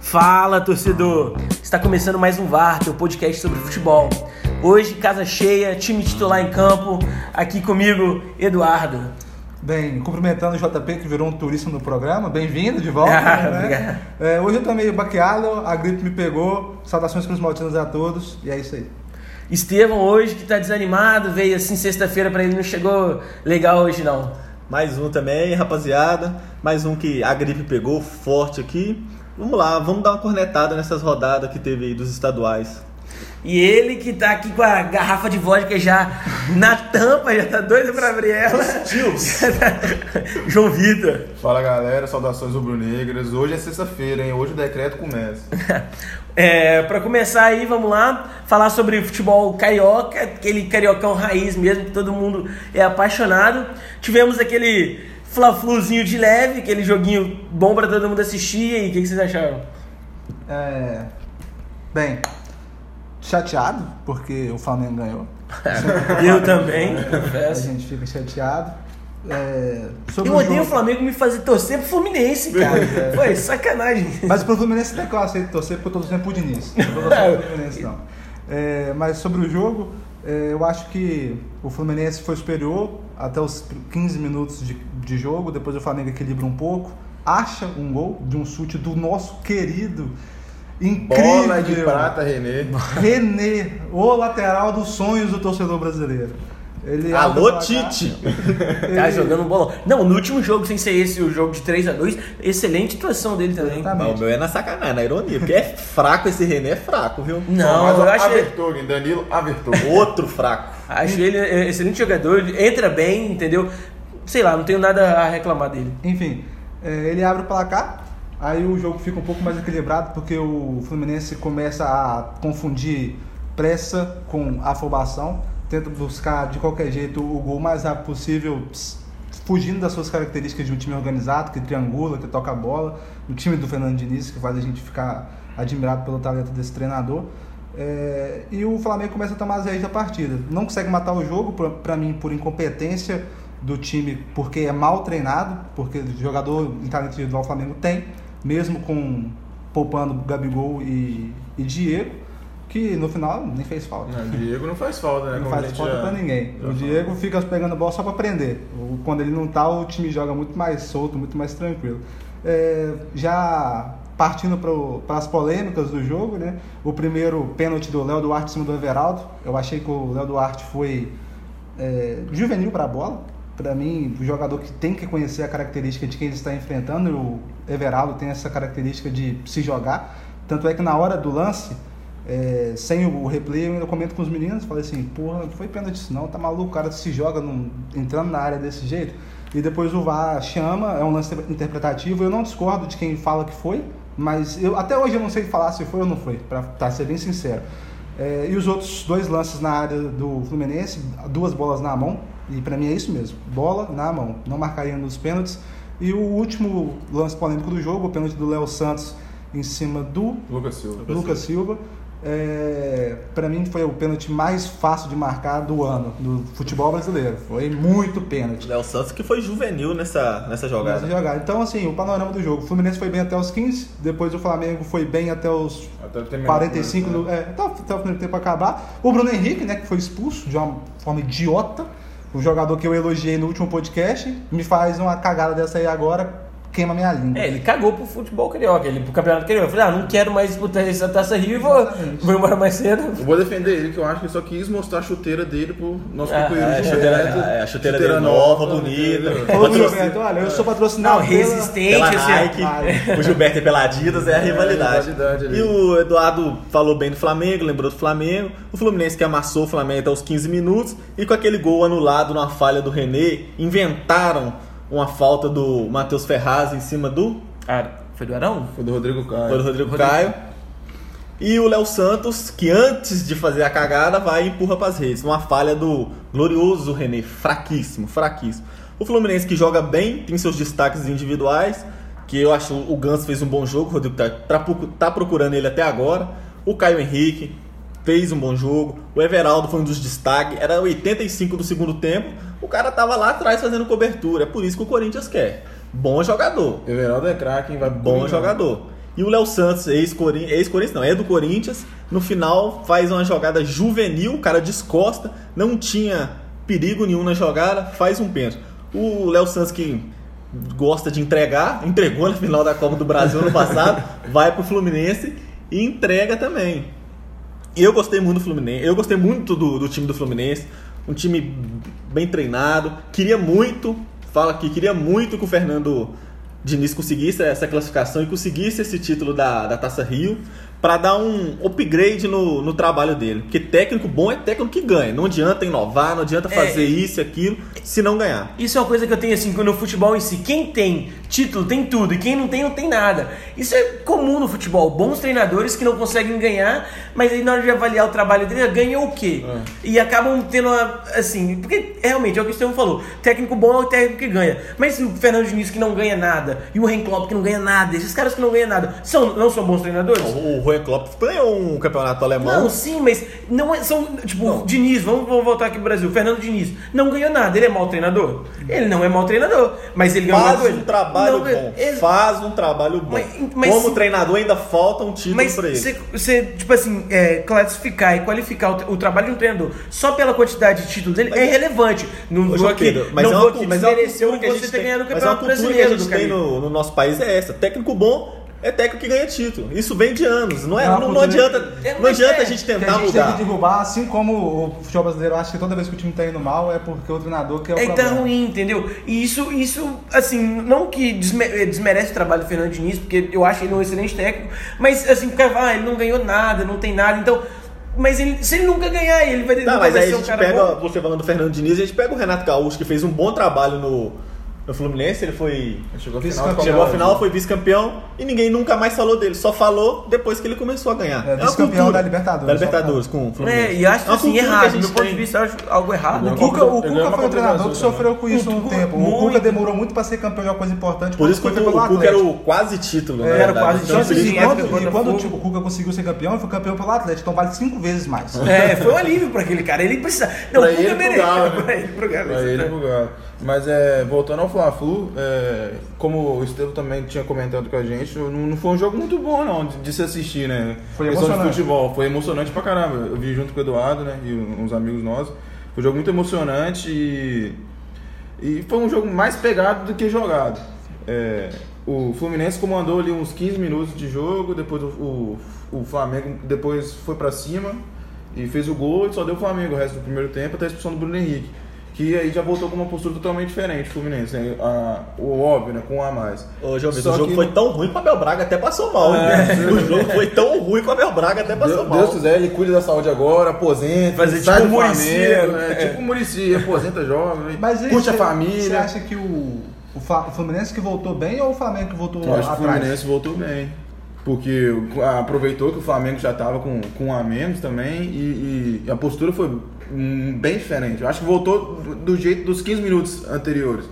Fala, torcedor! Está começando mais um VAR, teu podcast sobre futebol. Hoje, casa cheia, time titular em campo. Aqui comigo, Eduardo. Bem, cumprimentando o JP que virou um turista no programa, bem-vindo de volta. Né? é, hoje eu tô meio baqueado, a gripe me pegou. Saudações para os maltinos a todos, e é isso aí. Estevão hoje que tá desanimado, veio assim sexta-feira para ele, não chegou legal hoje não. Mais um também, rapaziada. Mais um que a gripe pegou forte aqui. Vamos lá, vamos dar uma cornetada nessas rodadas que teve aí dos estaduais. E ele que tá aqui com a garrafa de vodka já na tampa, já tá doido pra abrir ela. João Vitor. Fala galera, saudações rubro-negras. Hoje é sexta-feira, hein? Hoje o decreto começa. É, para começar aí, vamos lá falar sobre futebol carioca, aquele cariocão raiz mesmo que todo mundo é apaixonado. Tivemos aquele Fla-Fluzinho de leve, aquele joguinho bom pra todo mundo assistir. E aí, o que, que vocês acharam? É, bem, chateado, porque o Flamengo ganhou. Eu também, A gente fica chateado. É, sobre Eu odeio o jogo- Flamengo me fazer torcer pro Fluminense, cara. Foi sacanagem. Mas pro Fluminense até que eu aceito torcer, porque eu tô torcendo pro Diniz. Não tô torcendo pro Fluminense, não. É, mas sobre o jogo, é, eu acho que o Fluminense foi superior até os 15 minutos de, de jogo, depois o Flamengo equilibra um pouco, acha um gol de um chute do nosso querido, incrível Bola de prata, Renê. René, o lateral dos sonhos do torcedor brasileiro. Ele Alô, abre o placar, Tite! ele- Tá jogando um bolão. Não, no último jogo, sem ser esse, o jogo de 3 a 2 excelente atuação dele também. Não, o meu é na sacanagem, na ironia, porque é fraco esse René, é fraco, viu? Não, Mas eu acho, Avertogen, Danilo Avertogen. Outro fraco. acho ele é, excelente jogador, ele entra bem, entendeu? Sei lá, não tenho nada a reclamar dele. Enfim, é, ele abre o placar, aí o jogo fica um pouco mais equilibrado porque o Fluminense começa a confundir pressa com afobação, tenta buscar de qualquer jeito o gol mais rápido possível, fugindo das suas características de um time organizado, que triangula, que toca a bola, o time do Fernando Diniz, que faz a gente ficar admirado pelo talento desse treinador. É, e o Flamengo começa a tomar as rédeas da partida. Não consegue matar o jogo, pra mim, por incompetência do time, porque é mal treinado, porque jogador em talento individual o Flamengo tem, mesmo com poupando Gabigol e, e Diego, que no final nem fez falta. Não, Diego não faz falta, né? Não Como a faz falta já- pra ninguém. O falou. Diego fica pegando bola só pra prender. Quando ele não tá, o time joga muito mais solto, muito mais tranquilo. É, já partindo para as polêmicas do jogo, né? O primeiro pênalti do Léo Duarte em cima do Everaldo. Eu achei que o Léo Duarte foi é, juvenil para a bola. Para mim, o jogador que tem que conhecer a característica de quem ele está enfrentando, o Everaldo tem essa característica de se jogar. Tanto é que na hora do lance, é, sem o replay, eu ainda comento com os meninos, falei assim, porra, não foi pênalti não, tá maluco, o cara se joga num- entrando na área desse jeito. E depois o VAR chama, é um lance interpretativo, eu não discordo de quem fala que foi, mas eu, até hoje eu não sei falar se foi ou não foi, pra tá, ser bem sincero. É, e os outros dois lances na área do Fluminense, duas bolas na mão, e pra mim é isso mesmo, bola na mão, não marcaria nos pênaltis. E o último lance polêmico do jogo, o pênalti do Léo Santos em cima do Lucas Silva. Lucas Silva. É, para mim foi o pênalti mais fácil de marcar do ano do futebol brasileiro. Foi muito pênalti. Léo Santos que foi juvenil nessa, nessa jogada. Nessa jogada. Então, assim, o panorama do jogo. O Fluminense foi bem até os 15, depois o Flamengo foi bem até os Até terminar 45, o do, é, até, o- até o primeiro tempo acabar. O Bruno Henrique, né, que foi expulso de uma forma idiota. O jogador que eu elogiei no último podcast, me faz uma cagada dessa aí agora, queima minha língua. É, ele cagou pro futebol carioca, ele pro campeonato carioca. Eu falei, ah, não quero mais disputar essa taça Rio e vou, vou embora mais cedo. Eu vou defender ele, que eu acho que ele só quis mostrar a chuteira dele pro nosso Ah, companheiro É, a de chuteira, Gilberto. é, a chuteira dele nova, bonita. entendeu? Falou pro Patrocínio- Gilberto, olha, eu sou patrocinado Não, pela- resistente, Pela assim. Nike, o Gilberto é pela Adidas, é a É, rivalidade. rivalidade ali. e o Eduardo falou bem do Flamengo, lembrou do Flamengo. O Fluminense que amassou o Flamengo até os 15 minutos. E com aquele gol anulado numa falha do René, inventaram uma falta do Matheus Ferraz em cima do, Ah, foi do Arão? Foi do Rodrigo Caio. foi do Rodrigo Caio. E o Léo Santos, que antes de fazer a cagada, vai e empurra para as redes. Uma falha do glorioso René, fraquíssimo, fraquíssimo. O Fluminense que joga bem, tem seus destaques individuais, que eu acho o Ganso fez um bom jogo, o Rodrigo tá, tá tá procurando ele até agora. O Caio Henrique fez um bom jogo. O Everaldo foi um dos destaques. Era 85 do segundo tempo. O cara tava lá atrás fazendo cobertura. É por isso que o Corinthians quer. Bom jogador. Everaldo é craque? Vai Bom jogador. E o Léo Santos, ex-Corinthians, ex-Corinthians não, é do Corinthians, no final faz uma jogada juvenil, o cara descosta, não tinha perigo nenhum na jogada, faz um pênalti. O Léo Santos que gosta de entregar, entregou na final da Copa do Brasil ano passado, vai pro Fluminense e entrega também. Eu gostei muito do Fluminense, eu gostei muito do, do time do Fluminense, um time bem treinado, queria muito, fala que queria muito que o Fernando Diniz conseguisse essa classificação e conseguisse esse título da, da Taça Rio para dar um upgrade no, no trabalho dele. Porque técnico bom é técnico que ganha. Não adianta inovar, não adianta É. fazer isso e aquilo, se não ganhar. Isso é uma coisa que eu tenho assim no futebol em si. Quem tem título tem tudo e quem não tem não tem nada. Isso é comum no futebol. Bons treinadores que não conseguem ganhar, mas aí na hora de avaliar o trabalho dele, ganham o quê? E acabam tendo uma, assim, porque realmente é o que o Estevão falou. Técnico bom é o técnico que ganha. Mas o Fernando Diniz que não ganha nada e o Ren Klopp que não ganha nada, esses caras que não ganham nada, são não são bons treinadores? O Rui Klopp ganhou um campeonato alemão. Não, sim, mas não é, são, tipo, Diniz, vamos, vamos voltar aqui pro Brasil. Fernando Diniz não ganhou nada, ele é mau treinador? Ele não é mau treinador, mas ele ganhou Faz um trabalho Não ganhou- bom. Ex- Faz um trabalho bom. Mas- mas Como se- treinador ainda falta um título Mas pra ele. você, tipo assim, é, classificar e qualificar o, o trabalho de um treinador só pela quantidade de títulos dele é irrelevante. Não Ô, vou aqui, Pedro, mas não é vou aqui é desmerecer o que a gente tem. ganhado no é Campeonato cultura que a Brasileiro gente tem no, no nosso país é essa. Técnico bom é técnico que ganha título. Isso vem de anos. Não, é, não, não cultura adianta, não adianta a gente Que a tentar gente tem mudar. que derrubar, assim como o futebol brasileiro acha que toda vez que o time tá indo mal é porque o treinador que é o É que tá problema. ruim, entendeu? E isso, isso assim, não que desme- eh, desmerece o trabalho do Fernando Diniz, porque eu acho ele um excelente técnico, mas assim, o cara fala, ah, ele não ganhou nada, não tem nada, então. Mas ele, se ele nunca ganhar, ele vai, Não, mas vai aí a ser um gente cara pega, bom. você falando do Fernando Diniz, a gente pega o Renato Gaúcho, que fez um bom trabalho no, no Fluminense, ele foi. Chegou à Vice-campeão. final, Chegou do final, foi vice-campeão e ninguém nunca mais falou dele. Só falou depois que ele começou a ganhar. É, uma vice-campeão da Libertadores, Da Libertadores, com o Fluminense. É, e acho É assim, que a errado. Do meu ponto de vista, eu acho algo errado. O Não, Cuca, o ganhou Cuca foi um do treinador que sofreu com isso O um tempo. O. Cuca demorou muito pra ser campeão de uma coisa importante. Por isso que foi o, Cuca era Atlético. o quase título, É, né? era quase título, assim, e quando, do quando o Cuca conseguiu ser campeão, ele foi campeão pelo Atlético, então vale cinco vezes mais. É, foi um alívio pra aquele cara. Ele precisa. Não, o Cuca né? Pra ele, pro Galo, Pra ele pro Galo. Mas é, voltando ao Fla-Flu, é, como o Estevam também tinha comentado com a gente, não, não foi um jogo muito bom não, de, de se assistir, né? Foi Questão de emocionante. futebol, foi emocionante pra caramba. Eu vi junto com o Eduardo, né, e uns amigos nossos. Foi um jogo muito emocionante e, e foi um jogo mais pegado do que jogado. É, o Fluminense comandou ali uns 15 minutos de jogo, depois o, o, o Flamengo depois foi pra cima e fez o gol e só deu o Flamengo o resto do primeiro tempo até a expulsão do Bruno Henrique. Que aí já voltou com uma postura totalmente diferente, o Fluminense, né? A- o óbvio, né? Com um a mais. Ô, João Vitor, o jogo que- foi tão ruim que o Abel Braga até passou mal. hein? o jogo foi tão ruim que o Abel Braga até passou Deus, mal. Deus quiser, ele cuida da saúde agora, aposenta, Fazer sai tipo do o Muricy, Flamengo, né? né? Tipo o Muricy, aposenta jovem, Mas curte a família. Você acha que o, o, Fluminense que voltou bem ou o Flamengo que voltou Eu acho que o atrás? Fluminense voltou bem. Porque aproveitou que o Flamengo já estava com, com um a menos também e, e a postura foi bem diferente. Eu acho que voltou do, do jeito dos 15 minutos anteriores,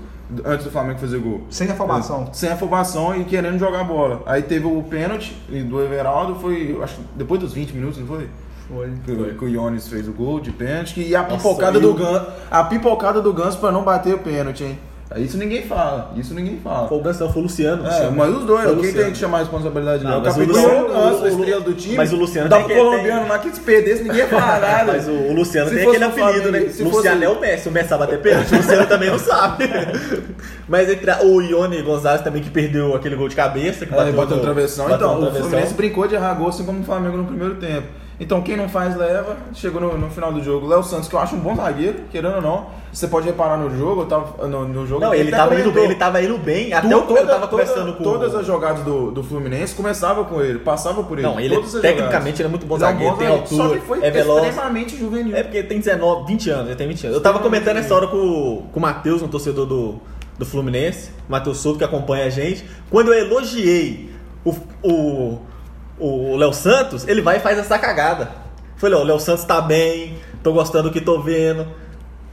antes do Flamengo fazer gol. Sem afobação. Sem afobação e querendo jogar bola. Aí teve o pênalti do Everaldo, foi acho, que depois dos 20 minutos, não foi? Foi. Que, o- que o Ionis fez o gol de pênalti e a Nossa, pipocada do Ganso, a pipocada do Ganso para não bater o pênalti, hein? Isso ninguém fala, isso ninguém fala. Foi o Gastão, foi o Luciano. É, Luciano. mas os dois, Foi quem Luciano. tem que chamar a responsabilidade Não, não, o capitão, o Ganso, a estrela do time. mas o Luciano dá tem pro colombiano lá que se perdesse, ninguém fala nada. Mas o, o Luciano Se tem aquele apelido, né? se Luciano fosse- é o Messi. O Messi sabe bater pênalti, o Luciano também não sabe. Mas entre a- o Ione Gonzalez também que perdeu aquele gol de cabeça. Que É, bateu bateu no travessão. bateu Então, o. Fluminense brincou de errar gol, assim como o Flamengo no primeiro tempo. Então, quem não faz, leva. Chegou no, no final do jogo. Léo Santos, que eu acho um bom zagueiro, querendo ou não. Você pode reparar no jogo, eu tava, no, no jogo. Não, ele até tava, indo bem, ele tava indo bem. Até o eu tava conversando com Todas as jogadas do, do Fluminense começavam com ele, passava por ele. Não, ele tecnicamente jogadas. ele é muito bom Ele é zagueiro, bom tem altura, Só que foi é veloz. extremamente juvenil. É porque ele tem 19, 20 anos, ele tem 20 anos. Eu tava comentando essa hora com, o- com o Matheus, um torcedor do, do Fluminense, Matheus Souto, que acompanha a gente. Quando eu elogiei o, o, o Léo Santos, ele vai e faz essa cagada. Falei, ó, o Léo Santos tá bem, tô gostando do que tô vendo.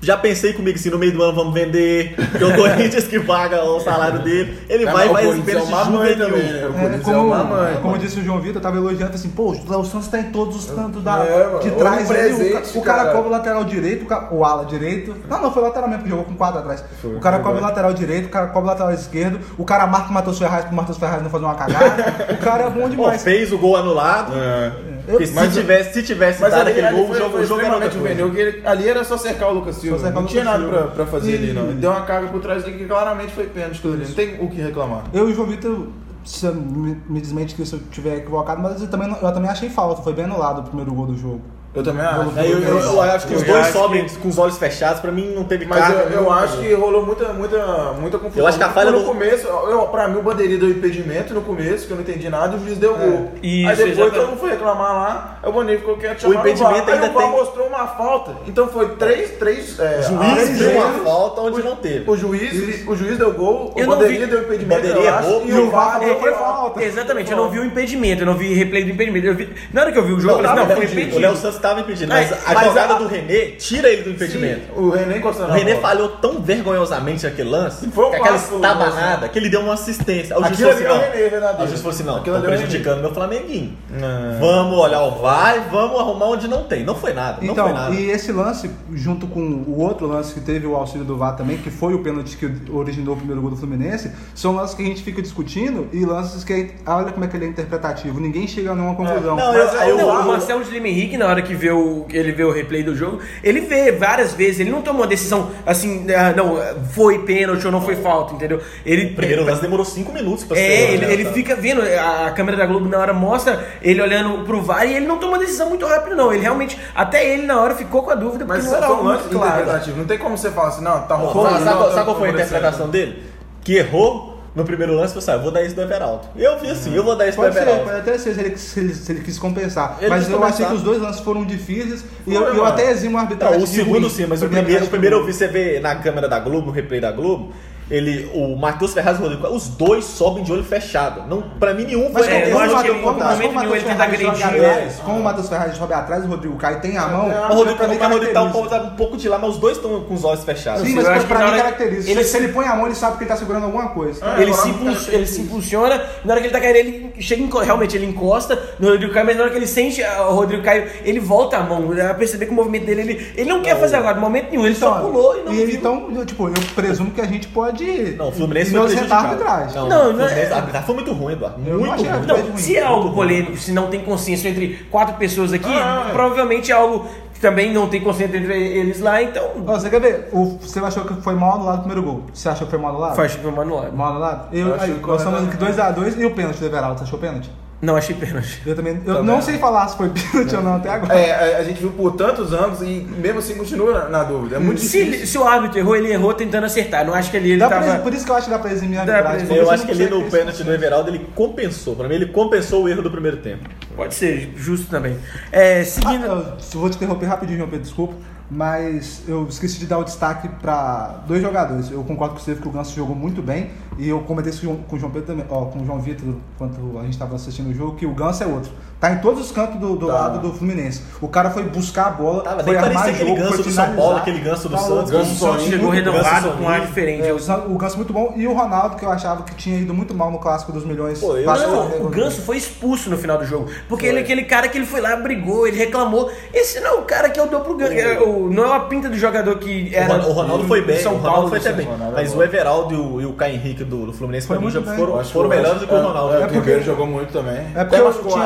Já pensei comigo assim, no meio do ano vamos vender, porque o Corinthians que paga o salário dele, ele É, vai e vai pênalti é uma mãe juvenil. também, né? O É, é como, uma mãe. como disse o João Vitor, eu tava elogiando assim, pô, o Santos tá em todos os cantos da, É, de trás. olha o o, ca- presente, o cara cara. cobre o lateral direito, o, ca- o ala direito. Não, não, foi lateral mesmo, que jogou com quatro atrás. o cara cobre o lateral direito, o cara cobre o lateral esquerdo, o cara marca o Matheus Ferraz pro Matheus Ferraz não fazer uma cagada. o cara é bom Pô, demais. fez o gol anulado. É. Porque se, Mas- tivesse, se tivesse Mas dado aquele gol, foi, o jogo, foi o jogo era outra coisa. ali era só cercar o Lucas Silva. não Lucas tinha nada Silva. pra, pra fazer E- ali, não. Ele deu uma carga por trás dele que claramente foi pênalti. Não tem o que reclamar. Eu e o João Vitor, você me, me desmente que se eu tiver equivocado, mas eu também, eu também achei falta, foi bem anulado o primeiro gol do jogo. Eu também acho. É, eu, eu- eu acho que Eu os dois sobem que- com os olhos fechados, pra mim não teve Mas carga. eu, eu acho que rolou muita, muita, muita confusão. Eu acho que a falha no do- começo, eu, pra mim o bandeirinha deu impedimento no começo, que eu não entendi nada, e o juiz deu gol. Isso, Aí depois todo mundo foi reclamar lá, aí o bandeirinha ficou quieto, chamaram impedimento VAR. Aí ainda o VAR tem- mostrou uma falta. Então foi três, três. É, O juiz uma falta onde não teve. O juiz, o juiz deu gol, Eu o não bandeirinha deu impedimento, Bandeirinha eu acho, errou, e e o o VAR falou que foi falta. Exatamente, eu não vi o impedimento, eu não vi replay do impedimento. Eu vi, na hora que eu vi o jogo, eu falei não, foi impedido. Estava impedido, Mas- mas, a jogada a- do René tira ele do impedimento. O René O René falhou tão vergonhosamente naquele lance, Foi um com aquela estabanada, que ele deu uma assistência. O juiz falou assim, é não. René. Aí O juiz falou assim, não, estão é prejudicando meu Flamenguinho. É. Vamos olhar o VAR e vamos arrumar onde não tem. Não foi nada, não Então, foi nada. e esse lance, junto com o outro lance que teve o auxílio do VAR também, que foi o pênalti que originou o primeiro gol do Fluminense, são lances que a gente fica discutindo e lances que, olha como é que ele é interpretativo, ninguém chega a nenhuma conclusão. Não, Mas eu- eu- o Não, VAR- o Marcelo de Lima Henrique, na hora que vê o, ele vê o replay do jogo, ele vê várias vezes, ele não tomou uma decisão assim, ah, não, foi pênalti ou não foi falta, entendeu? Ele, primeiro lance demorou 5 minutos pra ser. É, ele, né, ele tá? fica vendo, a, câmera da Globo na hora mostra ele olhando pro VAR e ele não toma uma decisão muito rápido, não. Ele realmente, até ele na hora ficou com a dúvida, porque Mas não era foi um lance claro. interpretativo. Não tem como você falar assim, não, tá rolando. sabe, não, tá sabe qual foi a interpretação dele? Que errou no primeiro lance, você sabe, eu vou dar isso do Everaldo. Eu vi assim, eu vou dar isso do Pode ser, Everaldo. pode até ser se ele, se ele, se ele quis compensar. Ele mas quis eu compensar. achei que os dois lances foram difíceis e eu, eu até eximo a arbitragem. Não, o segundo ruim. sim, mas o primeiro, o primeiro eu vi, você vê na câmera da Globo, no replay da Globo, ele, o Matheus Ferraz e o Rodrigo, os dois sobem de olho fechado. Não, pra mim nenhum Mas foi É, eu como, acho o que Matheus- ele- como, como o Matheus ele tenta Ferraz joga agredir, atrás, como o Matheus Ferraz sobe atrás e o Rodrigo Caio tem a mão, É, O pra Rodrigo, mim o Rodrigo tá um pouco, tá um pouco de lá, mas os dois estão com os olhos fechados. Sim, mas pra, mim caracteriza. ele- Se ele põe a mão, ele sabe que ele tá segurando alguma coisa. Ah, Ele se, ele se impulsiona, na hora que ele tá caindo, ele chega, realmente ele encosta no Rodrigo Caio, mas na hora que ele sente ah, o Rodrigo Caio, ele volta a mão, dá pra perceber que o movimento dele, ele, ele não quer fazer agora, no momento nenhum, ele só pulou e não ele, viu. então, tipo, eu presumo que a gente pode Não, o Fluminense foi prejudicado. arbitragem. Não, Não, o não é- Fluminense, a arbitragem foi muito ruim, Eduardo. Eu não Muito ruim. Não, se é algo polêmico, se não tem consenso entre quatro pessoas aqui, Ah, é. provavelmente é algo que também não tem consenso entre eles lá, então. Ó, você quer ver? O, você achou que foi mal anulado o primeiro gol? Você achou que foi mal anulado? Faz tipo manual. Mal anulado? Eu, Eu achei aí, que nós estamos aqui 2x2 e o pênalti do Everaldo. Você achou pênalti? Não, achei pênalti. Eu também. Eu Tá não sei falar se foi pênalti ou não até agora. É, a, a gente viu por tantos anos e mesmo assim continua na, na dúvida. É muito Se, difícil. ele- se o árbitro errou, ele errou tentando acertar. Não acho que ali ele Dá pra- tava. por isso que eu acho que dá pra eximir a Dá pra arbitragem. eximir. porque Eu acho não que ali consegue no pênalti do Everaldo ele compensou. Pra mim, ele compensou o erro do primeiro tempo. Pode ser, justo também. É, seguindo. Ah, eu vou te interromper rapidinho, João Pedro, desculpa. Mas eu esqueci de dar o destaque para dois jogadores. Eu concordo com você que o Ganso jogou muito bem. E eu comentei isso com- o João Pedro também, ó, com João Vitor, enquanto a gente estava assistindo o jogo, que o Ganso é outro. Tá em todos os cantos do, do Tá. lado do Fluminense. O cara foi buscar a bola, Tava, foi armar parecia aquele jogo, ganso foi do São Paulo, aquele ganso do Tá Santos. louco. Ganso O Santos chegou Ganso com um ar diferente. É, o o Ganso muito bom. E o Ronaldo, que eu achava que tinha ido muito mal no clássico dos milhões. Pô, eu- Passou- Não, o Ganso foi expulso no final do jogo. Porque ele é aquele cara que ele foi lá, brigou, ele reclamou. Esse não é o cara que eu dou pro Ganso. É, o- Não é uma pinta do jogador que O era. O Ronaldo do- foi bem, São o Ronaldo Paulo. foi até bem. Mas o Everaldo e o, e o Caio Henrique do, do Fluminense Foi foram, Eu o- melhores do que o é, Ronaldo. É, É o porque- Ribeiro jogou muito também. É porque o machucou time-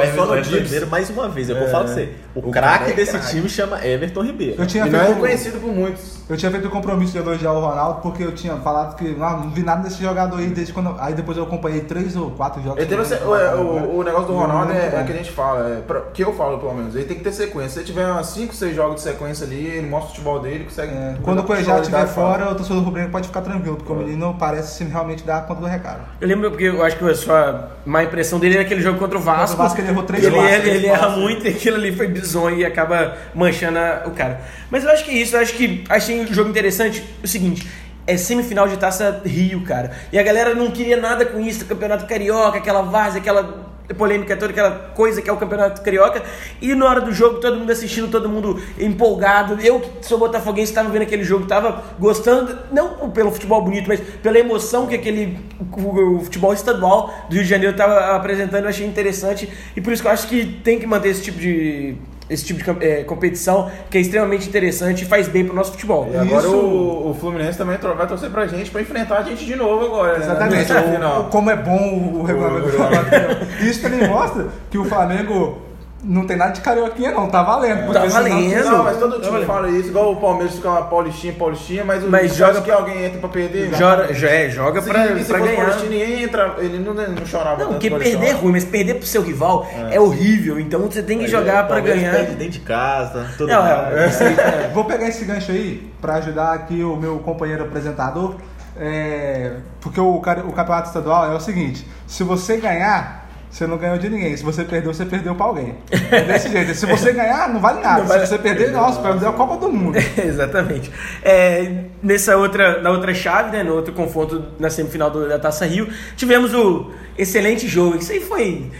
o Ayrton, só O no, Everton, Everton. Ribeiro, mais uma vez, eu vou É. falar pra você. O, O craque é desse craque. time chama Everton Ribeiro. Eu tinha E não é reconhecido por muitos. Eu tinha feito o compromisso de elogiar o Ronaldo porque eu tinha falado que ah, não vi nada desse jogador aí desde quando. Aí depois eu acompanhei três ou quatro jogos. Ele teve, o, o- o negócio do Ronaldo é, é bom. que a gente fala, é, pra- que eu falo pelo menos, ele tem que ter sequência. Se ele tiver umas 5, 6 jogos de sequência ali, ele mostra o futebol dele, consegue. É, quando o Cuejá estiver fora, o torcedor rubro-negro pode ficar tranquilo, porque o menino parece se realmente dar conta do recado. Eu lembro porque eu acho que a sua má impressão dele era aquele jogo contra o Vasco. Contra o Vasco ele errou três ele, ele, ele erra muito e aquilo ali foi bizonho e acaba manchando a- o cara. Mas eu acho que é isso, eu acho que achei jogo interessante. O seguinte. é semifinal de Taça Rio, cara. E a galera não queria nada com isso, campeonato carioca, aquela várzea, aquela polêmica toda, aquela coisa que é o campeonato carioca. E na hora do jogo, todo mundo assistindo, todo mundo empolgado. Eu, que sou botafoguense, estava vendo aquele jogo, estava gostando, não pelo futebol bonito, mas pela emoção que aquele o futebol estadual do Rio de Janeiro estava apresentando. Eu achei interessante. E por isso que eu acho que tem que manter esse tipo de esse tipo de é, competição que é extremamente interessante e faz bem pro nosso futebol. E agora Isso- o, o Fluminense também vai torcer pra gente pra enfrentar a gente de novo agora. né? Exatamente. Na O- como é bom o regulamento do Campeonato Isso também mostra que o Flamengo não tem nada de carioquinha, não. Tá valendo. Tá valendo. Não, mas todo Tá time valendo. fala isso, igual o Palmeiras fica uma paulistinha, paulistinha, mas, Mas o joga- joga que alguém entra pra perder. Joga, já é, joga Se, pra, se pra ganhar. paulistinha, ninguém entra, ele não, não chorava Não, porque perder é ruim, mas perder pro seu rival é, horrível. Então você tem que jogar pra Palmeiras ganhar. perde dentro de casa, todo Não, mundo. é, aí, é. Vou pegar esse gancho aí pra ajudar aqui o meu companheiro apresentador. é, porque o, o campeonato estadual é o seguinte: se você ganhar, você não ganhou de ninguém. Se você perdeu, você perdeu pra alguém. É desse jeito. Se você ganhar, não vale nada. Não vale- Se você perder, nossa, perdeu a Copa do Mundo. Exatamente. É, nessa outra, na outra chave, né, no outro confronto na semifinal do- da Taça Rio, tivemos o excelente jogo. Isso aí foi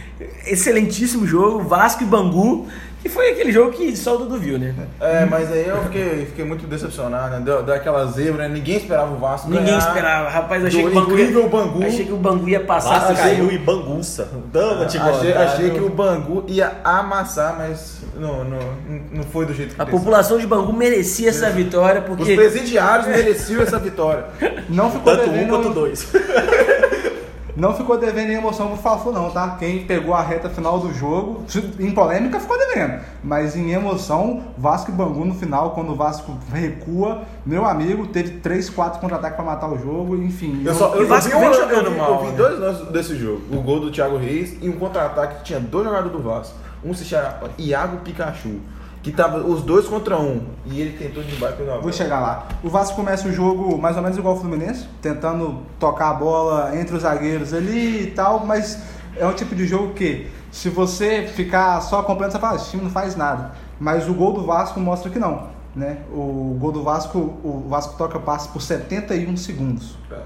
excelentíssimo jogo, Vasco e Bangu, que foi aquele jogo que só o Dudu viu, né? É, mas aí eu fiquei, fiquei muito decepcionado, né? Deu, deu aquela zebra, né? Ninguém esperava o Vasco Ninguém ganhar. esperava. Rapaz, achei Do que o Bangu incrível ia, Bangu. achei que o Bangu ia passar. Vasco caiu e bangunça. Dama de Achei, achei que o Bangu ia amassar, mas não, não, não foi do jeito que A desceu. população de Bangu merecia essa vitória, Os porque presidiários mereciam essa vitória. Não ficou Tanto um quanto dois. Não ficou devendo em emoção pro Fla-Flu não, tá? Quem pegou a reta final do jogo, em polêmica ficou devendo, mas em emoção, Vasco e Bangu no final, quando o Vasco recua, meu amigo, teve 3, 4 contra-ataques pra matar o jogo, enfim. Eu só E eu o Vasco vi um- eu jogando vi- mal, Eu vi né? dois lances desse jogo. O gol do Thiago Reis e um contra-ataque que tinha dois jogadores do Vasco. Um se chama Iago Pikachu. Que tava os dois contra um. E ele tentou de baixo pelo Vou chegar lá. O Vasco começa o jogo mais ou menos igual o Fluminense, tentando tocar a bola entre os zagueiros ali e tal, mas é um tipo de jogo que, se você ficar só acompanhando, você fala, "Ah, esse time não faz nada. Mas o gol do Vasco mostra que não. Né? O gol do Vasco, o Vasco toca passe por 71 segundos. É,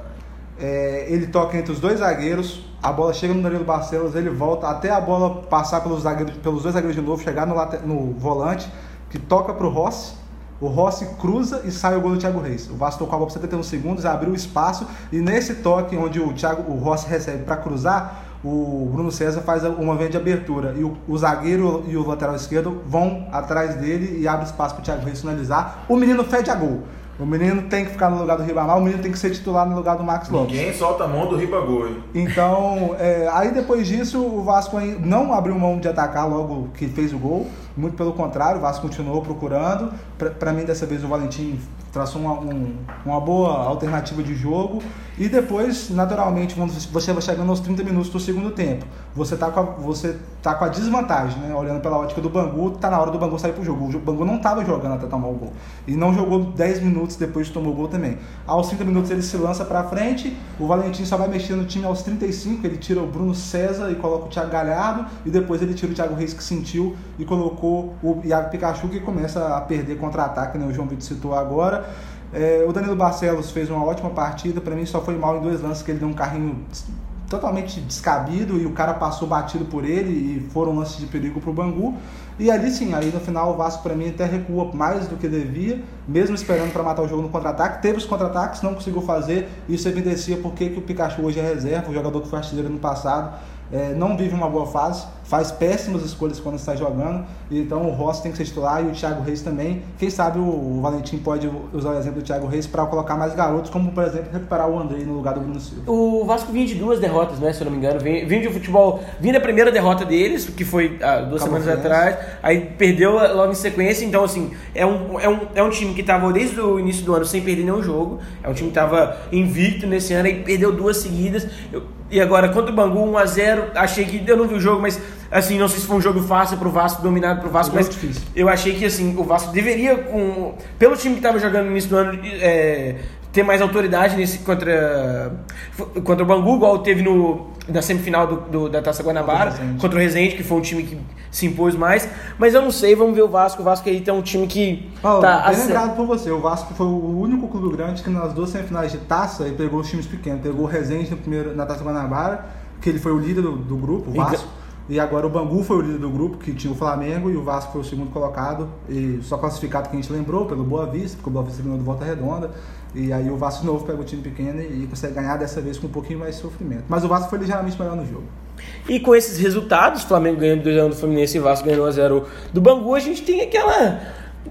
ele toca entre os dois zagueiros, a bola chega no Danilo Barcelos, ele volta até a bola passar pelos, zagueiros, pelos dois zagueiros de novo, chegar no, late- no volante, que toca pro Rossi. O Rossi cruza e sai o gol do Thiago Reis. O Vasco tocou a bola por 71 segundos, abriu o espaço e nesse toque onde o, Thiago, o Rossi recebe para cruzar, o Bruno César faz uma venda de abertura e o, o zagueiro e o lateral esquerdo vão atrás dele e abre espaço para o Thiago Reis finalizar. O menino fede a gol. O menino tem que ficar no lugar do Ribamar, o menino tem que ser titular no lugar do Max Lopes. Ninguém solta a mão do Ribagoi. Então, é, aí depois disso, o Vasco não abriu mão de atacar logo que fez o gol. Muito pelo contrário, o Vasco continuou procurando. Pra mim, dessa vez, o Valentim traçou uma, um- uma boa alternativa de jogo. E depois, naturalmente, quando você vai chegando aos 30 minutos do segundo tempo, você tá com a, você tá com a desvantagem, né? Olhando pela ótica do Bangu, tá na hora do Bangu sair pro jogo. O Bangu não tava jogando até tomar o gol. E não jogou 10 minutos depois de tomar o gol também. Aos 30 minutos ele se lança pra frente, o Valentim só vai mexer no time aos 35, ele tira o Bruno César e coloca o Thiago Galhardo, e depois ele tira o Thiago Reis que sentiu e colocou o Iago Pikachu que começa a perder contra-ataque, né? O João Vitor citou agora. É, o Danilo Barcelos fez uma ótima partida, pra mim só foi mal em dois lances que ele deu um carrinho totalmente descabido e o cara passou batido por ele e foram lances de perigo pro Bangu. E ali sim, aí no final o Vasco pra mim até recua mais do que devia, mesmo esperando para matar o jogo no contra-ataque. Teve os contra-ataques, não conseguiu fazer, isso evidencia porque que o Pikachu hoje é reserva, o jogador que foi artilheiro no passado. é, não vive uma boa fase, faz péssimas escolhas quando está jogando. Então o Rossi tem que ser titular e o Thiago Reis também. Quem sabe o, Valentim pode usar o exemplo do Thiago Reis para colocar mais garotos, como por exemplo recuperar o Andrei no lugar do Bruno Silva. O Vasco vinha de duas derrotas, né? Se eu não me engano. Vinha, vinha de futebol. Vinha da primeira derrota deles, que foi há duas Cabo semanas atrás. Aí perdeu logo em sequência. Então, assim, é um, é um, é um time que estava desde o início do ano sem perder nenhum jogo. É um time que estava invicto nesse ano e perdeu duas seguidas. Eu- e agora, contra o Bangu, 1x0. Achei que. Eu não vi o jogo, mas assim, não sei se foi um jogo fácil pro Vasco, dominado pro Vasco, mas difícil. eu achei que assim, o Vasco deveria, com, pelo time que estava jogando no início do ano, é, ter mais autoridade nesse contra, contra o Bangu, igual teve no, na semifinal do, do- da Taça Guanabara, Contra o Resende. contra o Resende, que foi um time que se impôs mais. Mas eu não sei, vamos ver o Vasco. O Vasco aí tem um time que Ó, tá bem assim- lembrado por você, o Vasco foi o único clube grande que nas duas semifinais de taça ele pegou os times pequenos. Pegou o Resende no primeiro, na Taça Guanabara, que ele foi o líder do, do grupo, o Vasco. E agora o Bangu foi o líder do grupo, que tinha o Flamengo, e o Vasco foi o segundo colocado, e só classificado que a gente lembrou, pelo Boa Vista, porque o Boa Vista ganhou do Volta Redonda. E aí o Vasco de novo pega o time pequeno e consegue ganhar dessa vez com um pouquinho mais de sofrimento. Mas o Vasco foi ligeiramente melhor no jogo. E com esses resultados, Flamengo ganhando 2x1 do Fluminense e Vasco ganhando 1x0 do Bangu, a gente tem aquela.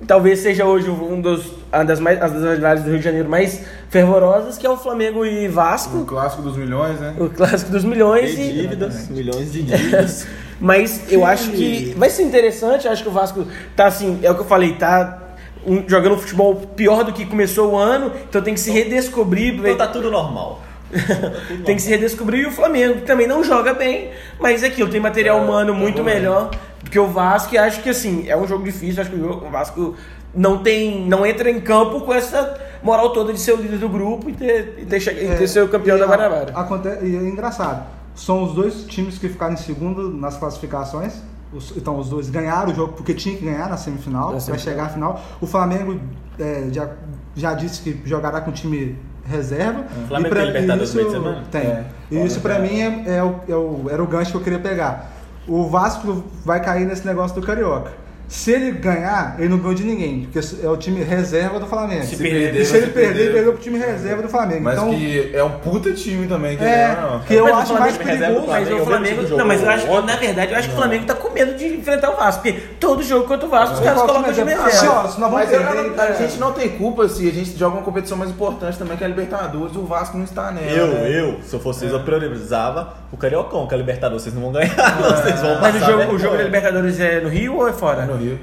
Talvez seja hoje um dos, uma das mais, as das rivalidades do Rio de Janeiro mais fervorosas, que é o Flamengo e O Vasco, clássico dos milhões, né? o clássico dos milhões. E E, dívidas, milhões de dívidas. mas eu acho que vai ser interessante, acho que o Vasco tá assim, é o que eu falei, tá um- jogando futebol pior do que começou o ano, então tem que se redescobrir. Então tá tudo normal. Tem que se redescobrir e o Flamengo, que também não joga bem, mas aquilo tem material humano muito melhor do que o Vasco. E acho que assim, é um jogo difícil. Acho que o o Vasco não tem. não entra em campo com essa moral toda de ser o líder do grupo e ter, e ter, e ter ser o campeão e da Guanabara. aconte- E é engraçado. São os dois times que ficaram em segundo nas classificações. Os- então os dois ganharam o jogo porque tinha que ganhar na semifinal Na para chegar à final. O Flamengo é, já, já disse que jogará com time reserva. Flamengo E pra- tem Libertadores isso- meio de semana? Tem. É. E isso pra mim é, é o, é o- era o gancho que eu queria pegar. O Vasco vai cair nesse negócio do Carioca. Se ele ganhar, ele não ganhou de ninguém, porque é o time reserva do Flamengo. Se perder, e se ele se perder, perder. ele perdeu pro time reserva do Flamengo. Mas então, que é um puta time também, que é, não. que eu Mas acho mais perigoso. Mas o Flamengo. Não, mas eu acho na verdade, eu acho que o Flamengo tá com medo de enfrentar o Vasco. Porque todo jogo contra o Vasco, os É. caras colocam o time time é? reserva. Assim, ó, se nós vamos Mas perder, eu- a gente não tem culpa se a gente joga uma competição mais importante também, que é a Libertadores, o Vasco não está nela. Eu, né? eu, se eu fosse vocês, eu priorizava o Cariocão, que a Libertadores vocês não vão ganhar, não, vocês vão Mas o passar jogo, o jogo da Libertadores é no Rio ou é fora? É no Rio.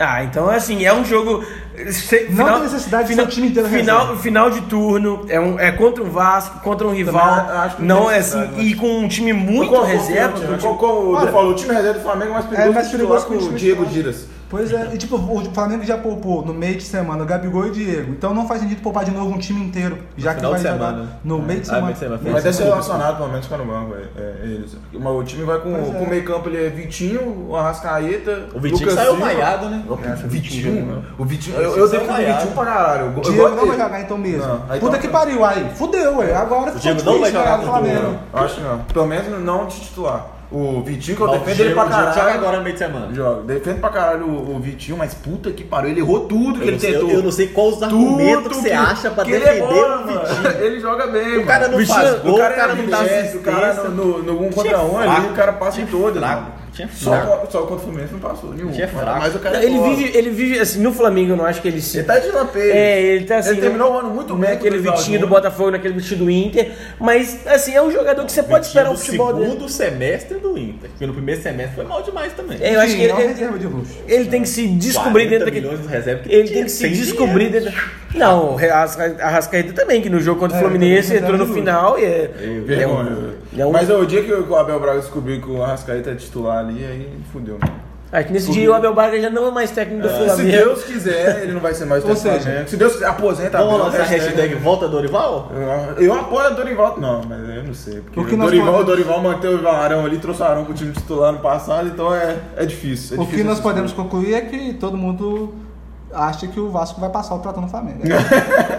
Ah, então assim, é um jogo. se- Não tem necessidade de ser o time inteiro final, reserva. final de turno, é, um, é contra um Vasco, contra um rival. Também acho que Não é assim, e com um time muito Qual- qual- reserva. qual- com qual- time- qual- o time reserva do Flamengo é mais perigoso, É mais que perigoso que o com o time Diego. Giras. Pois é, e tipo, o Flamengo já poupou no meio de semana Gabigol e Diego. Então não faz sentido poupar de novo um time inteiro, já que final vai de jogar no meio de Ah, semana. meio de semana. Mas deve ser relacionado, pelo menos, ficar no banco, é, é, eles. Mas o time vai com, é. com o meio campo, ele é Vitinho, o Arrascaeta, O Vitinho Lucas saiu Silva. vaiado, né? O Vitinho, Vitinho, o Vitinho, eu, Vitinho eu saiu defendo o. Vitinho pra caralho. Eu, eu Diego gosto não vai jogar então mesmo. Não, aí Puta tá- que pariu, aí. Fudeu, ué. Agora ficou não vai difícil jogar ganhar do contra o Flamengo. Eu acho que não. Pelo menos não de titular. O Vitinho, que eu defendo ele pra o Diego joga caralho. agora no meio de semana. Joga. Defendo pra caralho o, o Vitinho, mas puta que pariu, ele errou tudo que Eu ele sei, tentou. eu, eu não sei qual os argumentos que você acha pra que ele defender é bom, o Vitinho. mano. Ele joga bem, O cara mano. não Vitinho- faz gol, o cara, o cara não dá desce, o cara assistência. no, no, no um contra um fraco. ali, o cara passa em todas. fraco. Tinha Só, só contra o Fluminense não passou nenhum. Tinha fraco. Mas o cara é Ele vive, ele vive, assim, no Flamengo eu não acho que ele se. Ele tá de lampeiro. É, ele tá assim. Ele terminou o ano muito não bem aquele com o Vitinho do. Botafogo, naquele vestido do Inter. Mas, assim, é um jogador que você pode esperar o futebol dele. segundo semestre do Inter. Porque no primeiro semestre foi mal demais também. É, eu acho Sim, que ele, é uma ele- reserva de luxo. ele tem que se descobrir 40 dentro daquele. milhões do reserva que Ele tem que se descobrir dentro. Não, o Arrasca- Arrascaeta também, que no jogo contra o É, Fluminense entrou no final e é. é um- Vergonha. é um- Mas o dia que o Abel Braga descobriu que o Arrascaeta é titular ali, aí fudeu. Acho que nesse dia o Abel Braga já não é mais técnico do Se Flamengo. Deus quiser, ele não vai ser mais técnico do seja, Flamengo. Se Deus quiser, aposenta Vamos lançar a hashtag Volta Dorival? Eu, eu apoio a Dorival, não, mas eu não sei. Porque que nós Dorival, podemos- o Dorival manteve o Arão ali, trouxe o Arão pro time titular no passado, então é, é difícil. é O que difícil nós essas podemos concluir é que todo mundo acha que o Vasco vai passar o tratando no Flamengo.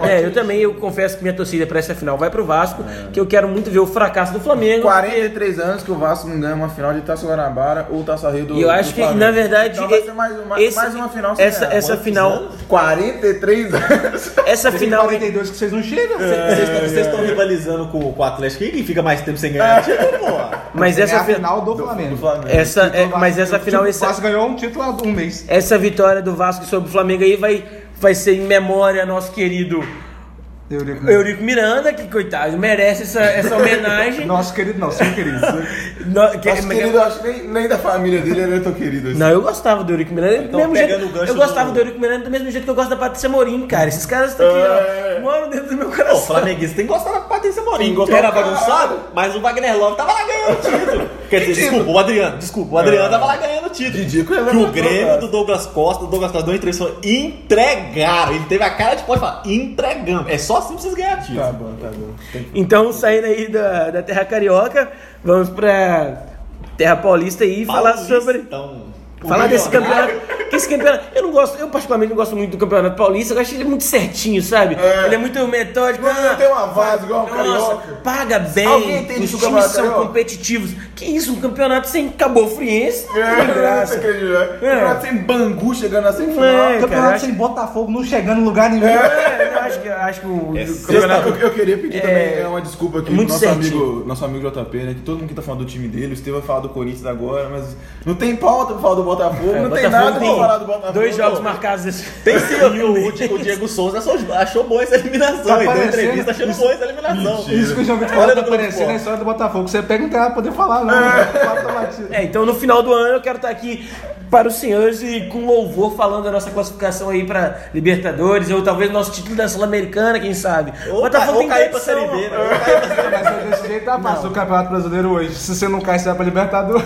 É, eu também, eu confesso que minha torcida para essa final vai pro Vasco, que eu quero muito ver o fracasso do Flamengo. 43 anos que o Vasco não ganha uma final de Taça Guanabara ou Taça Rio do E eu do acho que, na verdade, então vai ser mais, uma, esse- mais uma final sem essa, ganhar. essa Quantos final, anos? 43 anos. essa Tem final, 42 que vocês não chegam. Vocês estão- Vocês estão rivalizando com, com o Atlético. Quem fica mais tempo sem ganhar título, pô? mas é essa a fi- final do, Do Flamengo. Flamengo. essa, é, mas essa final, O essa, Vasco ganhou um título há um mês. essa vitória do Vasco sobre o Flamengo aí vai, vai ser em memória nosso querido Eurico. Eurico Miranda, que coitado, merece essa, essa homenagem. Nosso querido, não, seu querido. No- que- Nosso querido, eu acho que nem, nem da família dele ele é tão querido assim. Não, eu gostava do Eurico Miranda. do Então, mesmo pegando jeito, eu gostava do- do... Eurico Miranda do mesmo jeito que eu gosto da Patrícia Morim, cara. Esses caras estão aqui, É. ó, moram dentro do meu Pô, o coração. flamenguista tem que gostar da Patrícia Morim. Gostar Era bagunçado, mas o Wagner Love tava lá ganhando o título. Quer dizer, desculpa, o Adriano, desculpa, o Adriano tava lá ganhando o título. Ridículo, ele Que o levantou, Grêmio do Douglas Costa, do Douglas Costa deu uma entrevista entregaram. Ele teve a cara de pode falar, entregamos. É só assim pra vocês ganharem título. Tá bom, tá bom. Então, saindo aí da, da Terra Carioca, vamos pra Terra Paulista aí e falar sobre Paulistão. Falar desse campeonato. Que esse campeonato. Eu não gosto, eu particularmente não gosto muito do Campeonato Paulista, eu acho ele muito certinho, sabe? É. Ele é muito metódico. Não, não tem uma vaza igual o Nossa, Carioca. paga bem. Os times são Carioca? competitivos. Que isso, um campeonato sem Cabo Friense? É, que graça. né? Campeonato sem Bangu chegando na semifinal. É, cara, Campeonato acho- sem Botafogo, não chegando em lugar nenhum. É, eu acho que, eu acho que o, É Campeonato, eu, eu queria pedir É, também uma desculpa aqui muito nosso certinho. amigo, nosso amigo JP, né? Que todo mundo que tá falando do time dele, o Estevam vai falar do Corinthians agora, mas não tem pauta pra falar do Botafogo, É, não tem Botafogo nada pra falar do Botafogo. Dois jogos marcados desse. Tem sim, o, o, o Diego Souza achou, boa essa eliminação. Tá ele deu entrevista achando boa essa eliminação. Mentira. Isso que o João Vitor falou tá aparecendo na Esporte. história do Botafogo. Você pega e não tem nada pra poder falar, não. Passa batido. É, então no final do ano eu quero estar aqui para os senhores e com louvor falando da nossa classificação aí para Libertadores, ou talvez nosso título da Sul-Americana, quem sabe. Ou, ca- ou cair Série B, né? Série B. Mas desse jeito tá fácil o Campeonato Brasileiro hoje. Se você não cai, você vai pra Libertadores.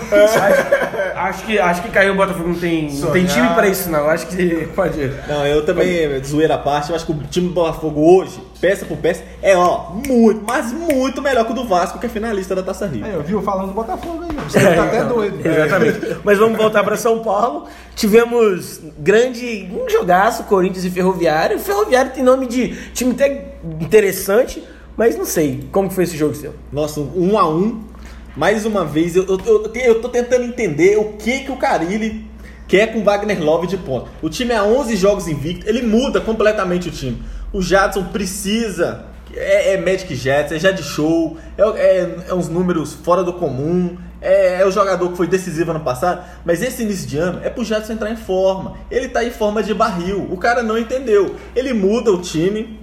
Acho que, acho que caiu o Botafogo, não tem, não tem time para isso não, acho que pode ir. Não, eu também, zoeira à parte, eu acho que o time do Botafogo hoje, peça por peça, é ó, muito, mas muito melhor que o do Vasco, que é finalista da Taça Rio. Aí, eu viu falando do Botafogo aí. Você tá até então, doido. Exatamente. Mas vamos voltar para São Paulo. Tivemos grande um jogaço, Corinthians e Ferroviário. O Ferroviário tem nome de time até interessante, mas não sei como foi esse jogo seu. Nossa, um a um. Mais uma vez, eu, eu, eu, eu tô tentando entender o que que o Carilli quer com Wagner Love de ponta. O time é 11 jogos invicto, ele muda completamente o time. O Jadson precisa, é, é Magic Jets, é já de show, é, é, é uns números fora do comum, é, é o jogador que foi decisivo ano passado, mas esse início de ano é pro Jadson entrar em forma. Ele tá em forma de barril, o cara não entendeu. Ele muda o time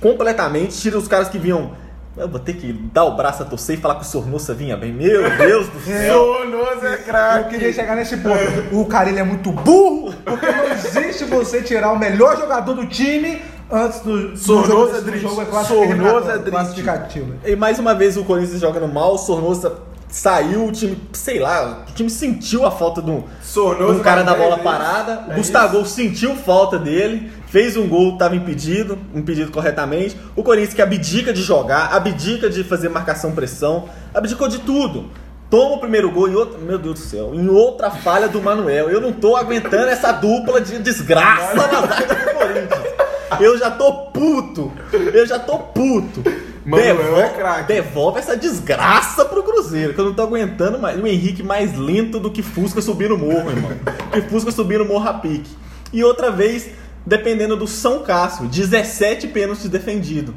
completamente, tira os caras que vinham. Eu vou ter que dar o braço a torcer e falar que o Sornosa vinha bem. Meu Deus do céu! Sonoso é Eu craque. queria chegar nesse ponto. O Carilho é muito burro, porque não existe você tirar o melhor jogador do time antes do, do Sornosa jogo, é do triste. jogo é Sornosa é classificativo. E mais uma vez o Corinthians jogando mal, o Sornosa saiu, o time, sei lá, o time sentiu a falta do, Sornosa do cara da bola ver, parada. é o Gustavo sentiu falta dele, fez um gol, estava impedido, impedido corretamente. O Corinthians que abdica de jogar, abdica de fazer marcação pressão, abdicou de tudo. Toma o primeiro gol em outra, meu Deus do céu, em outra falha do Manuel. Eu não tô aguentando essa dupla de desgraça na zaga do Corinthians. Eu já tô puto. Eu já tô puto. Manuel é craque. Devolve essa desgraça pro Cruzeiro, que eu não tô aguentando mais. O Henrique mais lento do que Fusca subir no morro, irmão. que Fusca subir no morro a pique. E outra vez, dependendo do São Cássio, 17 pênaltis defendidos.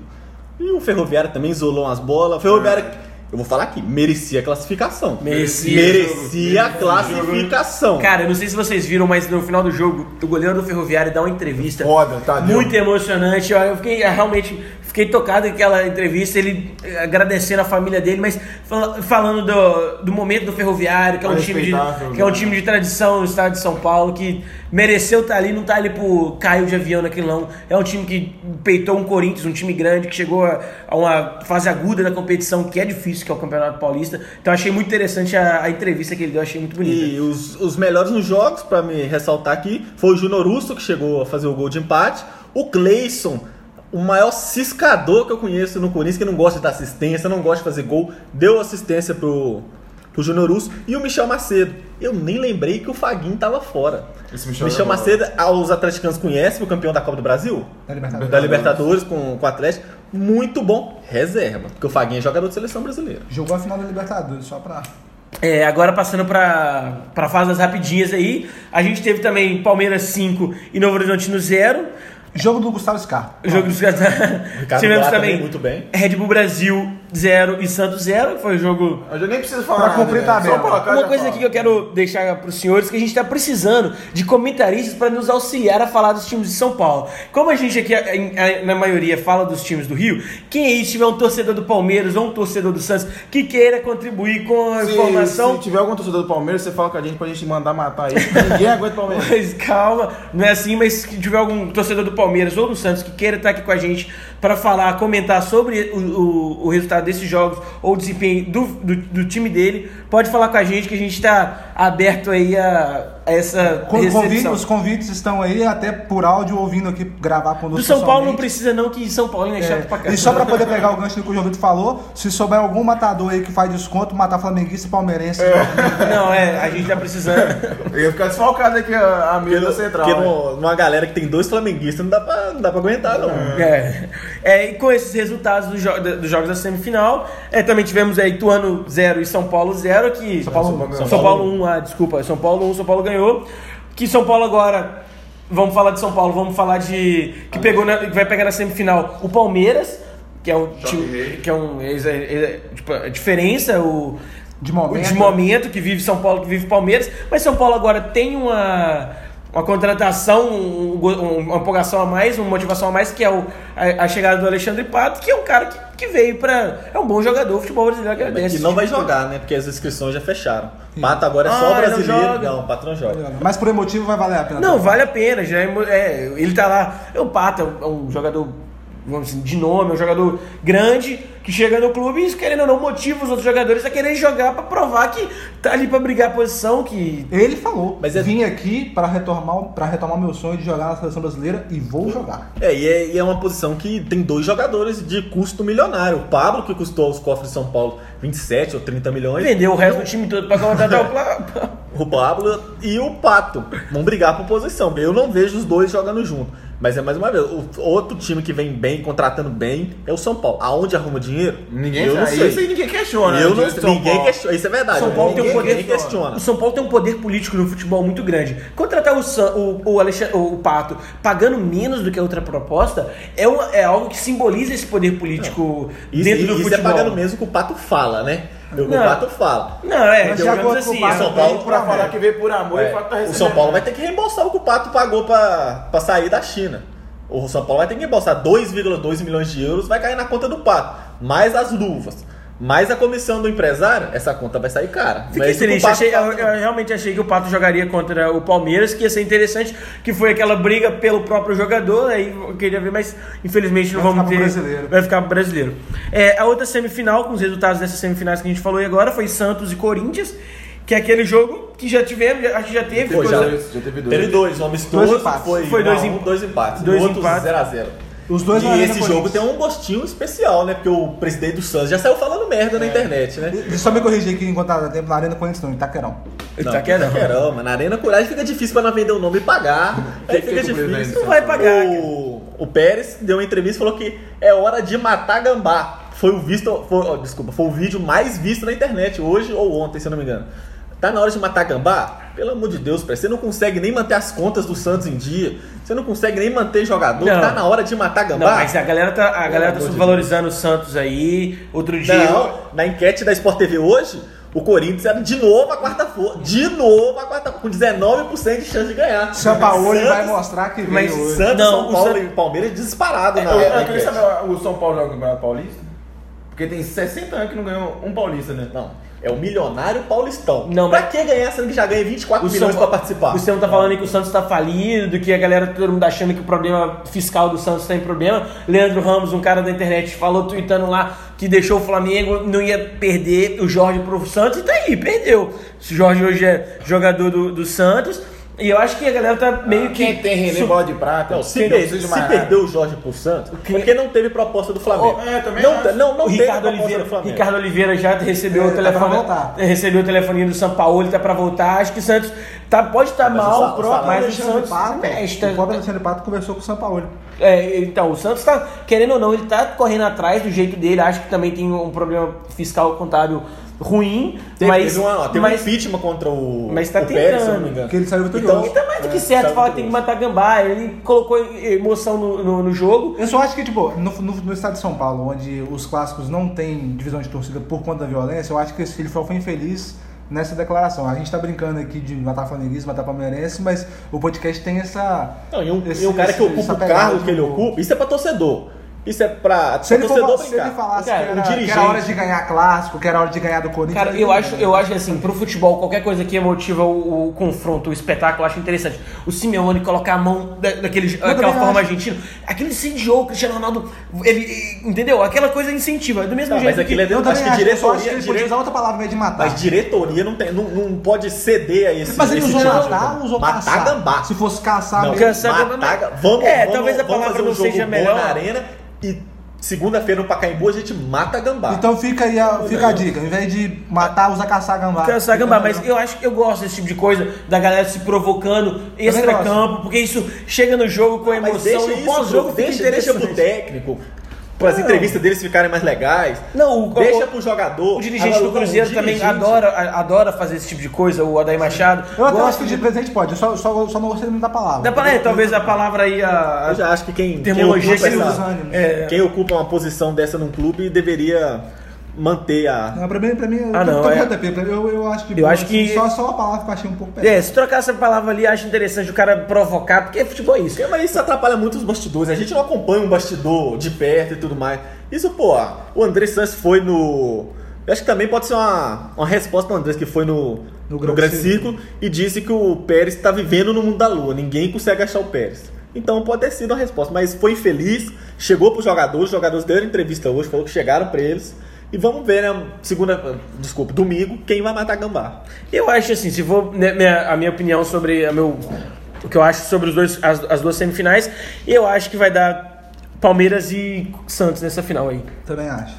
E o Ferroviário também isolou umas bolas. O Ferroviário, eu vou falar aqui, merecia a classificação. Merecia. Merecia a classificação. Cara, eu não sei se vocês viram, mas no final do jogo, o goleiro do Ferroviário dá uma entrevista Foda, Tadeu. muito emocionante. Eu eu fiquei eu realmente fiquei tocado com aquela entrevista, ele eh, agradecendo a família dele, mas fala- falando do, do momento do Ferroviário, que é um time de que é um time de tradição no estado de São Paulo, que mereceu estar ali, não tá ali por caiu de avião naquele não. É um time que peitou um Corinthians, um time grande que chegou a, a uma fase aguda da competição, que é difícil, que é o Campeonato Paulista. Então achei muito interessante a, a entrevista que ele deu, achei muito bonita. E os, os melhores nos jogos, pra me ressaltar aqui, foi o Júnior Russo, que chegou a fazer o gol de empate. O Cleison, o maior ciscador que eu conheço no Corinthians, que não gosta de dar assistência, não gosta de fazer gol, deu assistência pro, pro Júnior Russo. E o Michel Macedo. Eu nem lembrei que o Faguinho tava fora. Esse Michel Michel. Macedo, os atleticanos conhecem, o campeão da Copa do Brasil? Da Libertadores. Da Libertadores com, com o Atlético. Muito bom. Reserva. Porque o Faguinho é jogador de seleção brasileira. Jogou a final da Libertadores, só pra. É, agora passando pra, pra fase das rapidinhas aí, a gente teve também Palmeiras 5 e Novo Horizontino 0. Jogo do Gustavo Scarpa. O jogo dos Ricardo Tivemos Goulart também também, muito bem. Red Bull Brasil 0 e Santos 0. Foi o jogo Eu já nem preciso falar Pra cumprir né? tabela. Uma coisa fala. aqui que eu quero deixar para os senhores que a gente está precisando de comentaristas para nos auxiliar a falar dos times de São Paulo. Como a gente aqui, na maioria, fala dos times do Rio, quem aí tiver um torcedor do Palmeiras ou um torcedor do Santos que queira contribuir com a Se- informação, Se tiver algum torcedor do Palmeiras, você fala com a gente pra gente mandar matar ele. Ninguém aguenta o Palmeiras. Mas calma, não é assim, mas se tiver algum torcedor do Palmeiras ou do Santos que queira estar aqui com a gente para falar, comentar sobre o, o, o resultado desses jogos ou o desempenho do, do, do time dele, pode falar com a gente que a gente está aberto aí a, essa Con- convi- recepção. os convites estão aí, até por áudio, ouvindo aqui gravar Do conosco. São Paulo não precisa não, que São Paulo é chato pra É, caramba. e só pra poder pegar o gancho do que o João Vitor falou, se souber algum matador aí que faz desconto, matar flamenguista e palmeirense. Não, é, a gente tá precisando. Eu ia ficar desfalcado aqui a, a mesa Porque, central. porque né? no- numa galera que tem dois flamenguistas não dá pra, não dá pra aguentar, não. É. É, e com esses resultados dos, jo- dos jogos da semifinal, é, também tivemos aí Ituano 0 e São Paulo 0, que. São Paulo- São, São Paulo, Paulo 1, ah, desculpa, São Paulo 1, São Paulo ganhou. Que São Paulo agora. Vamos falar de São Paulo, vamos falar de. Que pegou na- que vai pegar na semifinal o Palmeiras, que é um time. Que é um. é- é- é- tipo, a diferença, o. De momento. de momento que vive São Paulo, que vive Palmeiras, mas São Paulo agora tem uma, uma contratação, um- um- uma empolgação a mais, uma motivação a mais, que é o, a, a chegada do Alexandre Pato, que é um cara que, que veio pra. É um bom jogador, o futebol brasileiro agradece. E não vai Tipo, jogar, né? Porque as inscrições já fecharam. Pato agora é Ah, só não brasileiro. joga. Não, o Pato não joga. Mas por emotivo vai valer a pena. Não, vale a pena, já é, é, ele tá lá. É o Pato, é um, é um jogador, vamos dizer, de nome, é um jogador grande que chega no clube e isso, querendo ou não, motiva os outros jogadores a querer jogar pra provar que tá ali pra brigar a posição, que Ele falou, Mas é- vim aqui para retomar, para retomar meu sonho de jogar na seleção brasileira e vou jogar. É e, é, e é uma posição que tem dois jogadores de custo milionário. O Pablo, que custou aos cofres de São Paulo 27 ou 30 milhões. vendeu o resto do time todo pra contratar o Pla- O Pablo e o Pato vão brigar por posição. Eu não vejo os dois jogando junto. Mas é mais uma vez, o outro time que vem bem, contratando bem, é o São Paulo. Aonde arruma dinheiro? Ninguém eu não sei. Isso aí ninguém questiona. eu né? não São ninguém Paulo. questiona. Isso é verdade. São Paulo tem um poder questiona. O São Paulo tem um poder político no futebol muito grande. Contratar o, San- o, o, Alexandre- o Pato pagando menos do que a outra proposta é, uma- é algo que simboliza esse poder político Isso, dentro do isso futebol. é pagando mesmo que o Pato fala, né? O que o Não. Pato fala. Não, é, Mas o assim. É- São Paulo Pra falar que veio por amor É, e tá o. São Paulo vai ter que reembolsar o que o Pato pagou pra, pra sair da China. O São Paulo vai ter que reembolsar 2,2 milhões de euros, vai cair na conta do Pato. Mais as luvas, mais a comissão do empresário, essa conta vai sair cara. Não Fiquei o triste, achei- eu, não. eu realmente achei que o Pato jogaria contra o Palmeiras, que ia ser interessante, que foi aquela briga pelo próprio jogador, aí eu queria ver, mas infelizmente não Vai vamos ficar ter. brasileiro. Vai ficar brasileiro. É, a outra semifinal, com os resultados dessas semifinais que a gente falou aí agora, foi Santos e Corinthians, que é aquele jogo que já tivemos, já- acho que já teve. Foi, já. Já teve dois. Teve dois, um amistoso, Dois empates. foi, Foi dois um, em- dois empates. dois outro empates. 0x0. Os dois E esse jogo tem um gostinho especial, né? Porque o presidente do Santos já saiu falando merda na internet, né? E- Só me corrigir aqui enquanto dá tempo na Arena Corinthians, não, em Itaquerão. Tá querendo. Itaquerão, mas na Arena Coragem fica difícil pra não vender o nome e pagar. Aí fica difícil. Não vai pagar. O, o Pérez deu uma entrevista e falou que é hora de matar gambá. Foi o visto, foi, ó, desculpa, foi o vídeo mais visto na internet hoje ou ontem, se eu não me engano. Tá na hora de matar gambá? Pelo amor de Deus, você não consegue nem manter as contas do Santos em dia. Você não consegue nem manter jogador. Não. Tá na hora de matar Não, gambá? mas a galera tá, a galera tá subvalorizando o Santos aí. Outro dia. Não, na enquete da Sport TV hoje, o Corinthians era de novo a quarta força. De novo a quarta com 19% de chance de ganhar. São Paulo Santos- vai mostrar que mas veio hoje. Santos, Não, São o Paulo Santos- e Palmeiras disparado na, Eu, eu na queria enquete. saber, o São Paulo joga o Paulista? Porque tem 60 anos que não ganhou um paulista, né? Não, é o milionário paulistão. Não, pra mas- que ganhar sendo que já ganha 24 O milhões São- pra participar? O Santos tá falando aí que o Santos tá falido, que a galera, todo mundo achando que o problema fiscal do Santos tem problema. Leandro Ramos, um cara da internet, falou tweetando lá que deixou o Flamengo, não ia perder o Jorge pro Santos, e tá aí, perdeu. O Jorge hoje é jogador do, do Santos. E eu acho que a galera tá meio que. Quem tem René su- Bola de Prata, Não, se, per- se perdeu o Jorge pro Santos, Quem- porque não teve proposta do Flamengo. Oh, é, também não, acho. não, não o Ricardo Oliveira, do Flamengo. Ricardo Oliveira já recebeu É, o tá telefone, voltar. recebeu o telefoninho do São Paulo, ele tá pra voltar. Acho que o Santos tá, pode estar o mal, o pro- mas o Santos Pato, mexe, o pobre Alexandre Pato conversou com o São Paulo. É, então, o Santos tá, querendo ou não, ele tá correndo atrás do jeito dele. Acho que também tem um problema fiscal contábil ruim. Teve, mas, teve, uma, teve mas, um impeachment contra o, mas tá o Pérez, se não tentando. me engano. Que ele saiu vitorioso. E tá mais do que É, certo sabe falar que que tem que matar gambá. Ele colocou emoção no, no, no jogo. Eu só acho que, tipo, no, no, no estado de São Paulo, onde os clássicos não têm divisão de torcida por conta da violência, eu acho que esse filho foi infeliz nessa declaração. A gente tá brincando aqui de matar flamenguista, matar palmeirense, mas o podcast tem essa. Não, e um, esse- e um cara que esse- ocupa essa o cargo que ele ocupa, isso é pra torcedor. Isso é pra, Se ele, pra torcedor for, se ele falasse Cara, que, era, que dirigente- era hora de ganhar clássico, que era hora de ganhar do Corinthians. Cara, ele eu acho, eu acho assim, pro futebol, qualquer coisa que motiva o, o confronto, o espetáculo, eu acho interessante. O Simeone colocar a mão da, daquele, daquela forma acho. argentina, aquele incendiou o Cristiano Ronaldo, ele, entendeu? Aquela coisa incentiva, do mesmo Tá, jeito mas aquilo é que... Eu Acho que acho, eu só acho diretoria- que ele podia usar outra palavra invés de matar. Mas diretoria não, tem, não, não pode ceder a esse Mas ele esse usou tipo matar usou Matar caçar? gambá. Se fosse caçar, Não, mesmo. Caçar matar gambá. ga- Vamos, É, vamos, talvez a palavra fazer um não jogo seja melhor. na arena e segunda-feira no Pacaembu a gente mata gambá. Então fica aí a, fica a dica. Ao invés de matar, usa caçar gambá. Cansar gambá, mas eu acho que eu gosto desse tipo de coisa, da galera se provocando extra-campo, porque isso chega no jogo com Mas emoção deixa e o isso, pós-jogo fica deixa, deixa pro técnico, para as entrevistas deles ficarem mais legais. Não, o- deixa o- pro jogador. O dirigente Agora, do Cruzeiro o também dirigente- adora, adora fazer esse tipo de coisa, o Adair Machado. Eu até gosta acho que de presente pode, eu só, só, só não gostei muito da palavra. Dá pra, é, talvez a palavra aí, a, Eu já acho que quem, quem ocupa, essa-. É, quem ocupa uma posição dessa num clube deveria manter a. Não, pra mim, pra mim Ah, não, tô é. pra- eu, eu acho que. Eu acho que- Só, só a palavra que eu achei um pouco pesada. é, se trocar essa palavra ali, acho interessante o cara provocar, porque futebol é isso. Porque, Mas isso atrapalha muito os bastidores. A gente não acompanha um bastidor de perto e tudo mais. Isso, pô, o André Santos foi no. Eu acho que também pode ser uma, uma resposta do André, que foi no, No no, Grande Grande Círculo e disse que o Pérez está vivendo no mundo da lua. Ninguém consegue achar o Pérez. Então pode ter sido uma resposta. Mas foi infeliz, chegou para os jogadores, os jogadores deram entrevista hoje, falou que chegaram para eles. E vamos ver, né? Segunda. Desculpa, domingo, quem vai matar Gambá. Eu acho assim, se for né, minha- a minha opinião sobre a meu, o que eu acho sobre os dois, as, as duas semifinais, eu acho que vai dar Palmeiras e Santos nessa final aí. Também acho.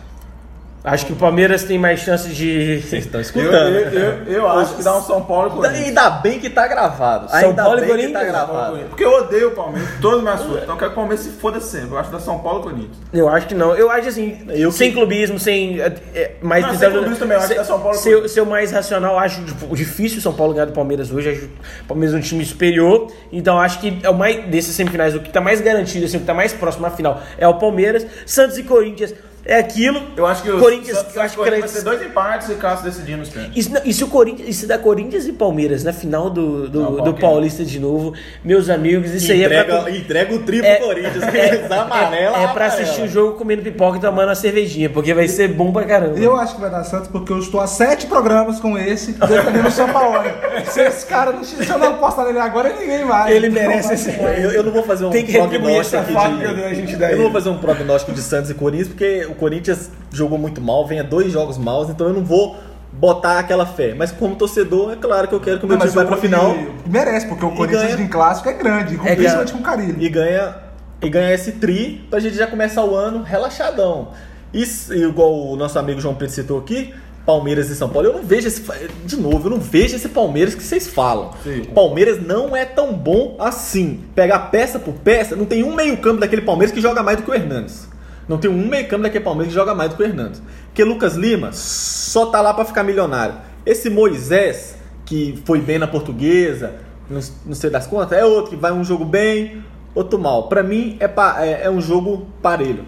Acho que o Palmeiras tem mais chance de. Vocês estão Eu, escutando. eu, eu, eu acho que dá um São Paulo e Corinthians. Ainda bem que tá gravado. São Ainda Paulo e bem que Corinthians? tá gravado. Porque eu odeio o Palmeiras, todo meu assunto. Então eu quero que o Palmeiras se foda sempre. Eu acho que dá São Paulo e Corinthians. Eu acho que não. Eu acho assim, Eu sem que- clubismo, sem. é, é, mais Não, sem clubismo também, eu acho que é São Paulo e Corinthians. ser o mais racional, acho tipo, difícil o São Paulo ganhar do Palmeiras hoje. Acho o Palmeiras é um time superior. Então acho que é o mais desses semifinais, o que tá mais garantido, assim, o que tá mais próximo à final é o Palmeiras. Santos e Corinthians é aquilo. Eu acho que o Corinthians, Santos- eu acho que Corinthians vai ser dois empates e Cássio decidindo os pênaltis. E se, não- e se o Corinthians, e se der Corinthians e Palmeiras na final do, do, Não, do? Paulista de novo, meus amigos, isso aí é entrega, pra. entrega o tri É- Corinthians. É, amarela, É, é pra assistir o jogo comendo pipoca e tomando uma cervejinha, porque vai ser bom pra caramba. Eu acho que vai dar Santos porque eu estou há sete programas com esse defendendo o São Paulo. Se esse cara não, se eu não apostar nele agora, ninguém vai. Ele merece esse. Eu, eu não vou fazer um Tem que retribuir prognóstico essa de- que a gente dá Eu não vou fazer um prognóstico de Santos e Corinthians, porque o Corinthians jogou muito mal, vem a dois jogos maus, então eu não vou botar aquela fé. Mas como torcedor, é claro que eu quero que o meu Não, time o- pra final e- Merece, porque o Corinthians ganha. em clássico é grande, É, principalmente com o Carilho. e ganha, e ganha esse tri pra gente já começar o ano relaxadão. Isso, igual o nosso amigo João Pedro citou aqui, Palmeiras e São Paulo, eu não vejo esse. De novo, eu não vejo esse Palmeiras que vocês falam. Sim. Palmeiras não é tão bom assim. Pegar peça por peça, não tem um meio-campo daquele Palmeiras que joga mais do que o Hernandes. Não tem um meio-campo daquele Palmeiras que joga mais do que o Hernandes. Porque Lucas Lima só tá lá pra ficar milionário. Esse Moisés, que foi bem na portuguesa, não, sei das contas, é outro que vai um jogo bem, outro mal. Pra mim é, é, é um jogo parelho.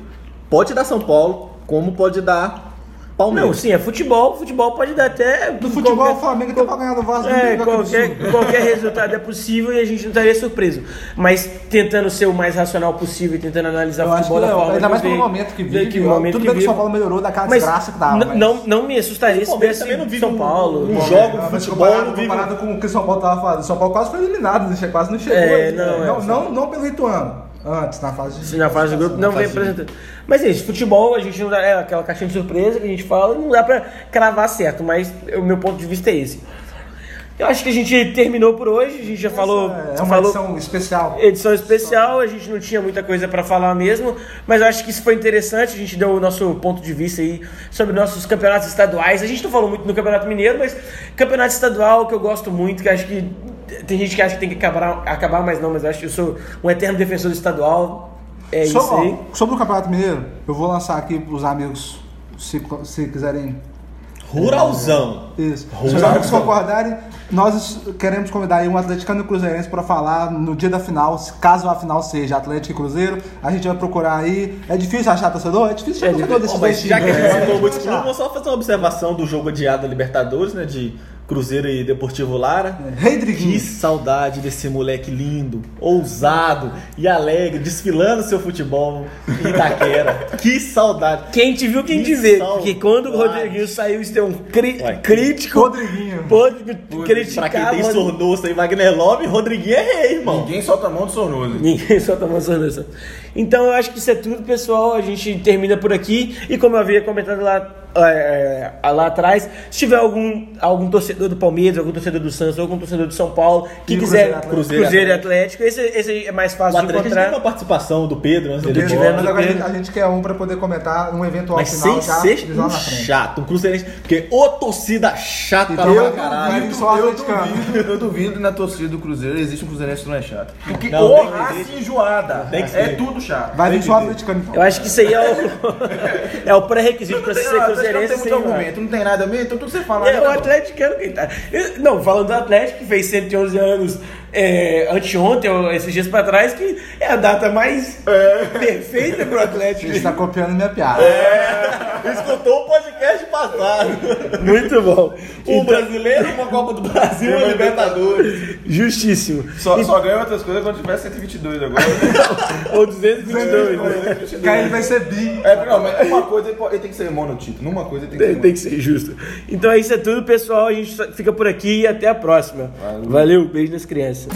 Pode dar São Paulo, como pode dar Não, Palmeiras. sim, é futebol. Futebol pode dar até. No futebol, o Flamengo tem pra ganhar do Vasco. É, não qualquer, qualquer resultado é possível e a gente não estaria surpreso. Mas tentando ser o mais racional possível e tentando analisar Eu o acho que futebol da não, forma ainda mais pelo momento que vive. que momento Tudo que bem que o. São Paulo melhorou daquela Mas desgraça que dava. n- mas- não, não me assustaria O se tivesse também não vive São um- Paulo. um Bom, jogo mas futebol comparado, não vive- comparado com o que o São Paulo tava fazendo. São Paulo quase foi eliminado, né? quase não chegou. É, aí, não, é, não, não, não pelo Ituano. Antes, na fase de. Na fase do grupo não vem de- apresentando. Mas é isso, futebol a gente não dá. É aquela caixinha de surpresa que a gente fala, não dá pra cravar certo, mas o meu ponto de vista é esse. Eu acho que a gente terminou por hoje, a gente já falou. É uma falou edição especial. edição especial, a gente não tinha muita coisa pra falar mesmo, mas eu acho que isso foi interessante, a gente deu o nosso ponto de vista aí sobre nossos campeonatos estaduais. A gente não falou muito no Campeonato Mineiro, mas campeonato estadual que eu gosto muito, que acho que tem gente que acha que tem que acabar, acabar mas não, mas eu acho que eu sou um eterno defensor do estadual. É So- isso aí. ó, sobre o Campeonato Mineiro, eu vou lançar aqui pros amigos, se, se quiserem. Ruralzão. Isso. Se Rural. os amigos concordarem, nós queremos convidar aí um atleticano e cruzeirense para falar no dia da final, se- caso a final seja Atlético e Cruzeiro. A gente vai procurar aí. É difícil achar torcedor? É difícil achar É torcedor Ó, dois mas já que a gente citou Achar. clubes, vou só fazer uma observação do jogo adiado da Libertadores, né? De Cruzeiro e Deportivo Lara. Rodriguinho. Que saudade desse moleque lindo, ousado e alegre, desfilando seu futebol em Itaquera. que saudade. Quem te viu, quem Que te vê. saudade. Porque quando o Rodriguinho saiu, isso tem um cri- Ué, crítico. Rodriguinho. Pode Pra criticar. quem tem mano. sornoço aí, Wagner Love, Rodriguinho é rei, irmão. Ninguém solta a mão do Sornoso. Ninguém só tá mostrando isso. Então eu acho que isso é tudo, pessoal. A gente termina por aqui. E como eu havia comentado lá, é, é, lá atrás, se tiver algum, algum torcedor do Palmeiras, algum torcedor do Santos, algum torcedor do São Paulo que E quiser Cruzeiro, Cruzeiro, Atlético. e Atlético, esse, esse aí é mais O fácil de Atlético a gente encontrar. uma participação do Pedro antes dele ir Porque tiver embora. no agora a gente, Pedro. a gente quer um pra poder comentar um eventual Mas final sem já ser um chato, um cruzeirense. Porque ô torcida chata pra eu caralho. eu, atleticano. duvido, eu duvido na torcida do Cruzeiro existe um cruzeirense que não é chato. Porque Não, ô tem que raça enjoada. Tem que é tudo chato. Vai vir só atleticano então. Eu acho que isso aí é o, é o pré-requisito pra Não ser tem, não, não cruzeirense. tem muito argumento, não tem nada mesmo, então tudo que você fala. É, o acabou. Atlético é quem tá. Eu- Não, falando do Atlético, que fez 111 anos é, anteontem, ou esses dias pra trás, que é a data mais perfeita pro Atlético. Você está copiando minha piada. Escutou o passado. Muito bom. Um brasileiro, uma Copa do Brasil e uma Libertadores. Justíssimo. Só, só ganha outras coisas quando tiver 122 agora. Ou 222, né? Cara, ele vai ser bi. É, não, mas uma coisa ele pode- ele tem que ser monotítulo. Numa coisa ele tem que ser Tem, tem que ser justo. Então é isso é tudo, pessoal. A gente fica por aqui e até a próxima. Valeu beijo nas crianças.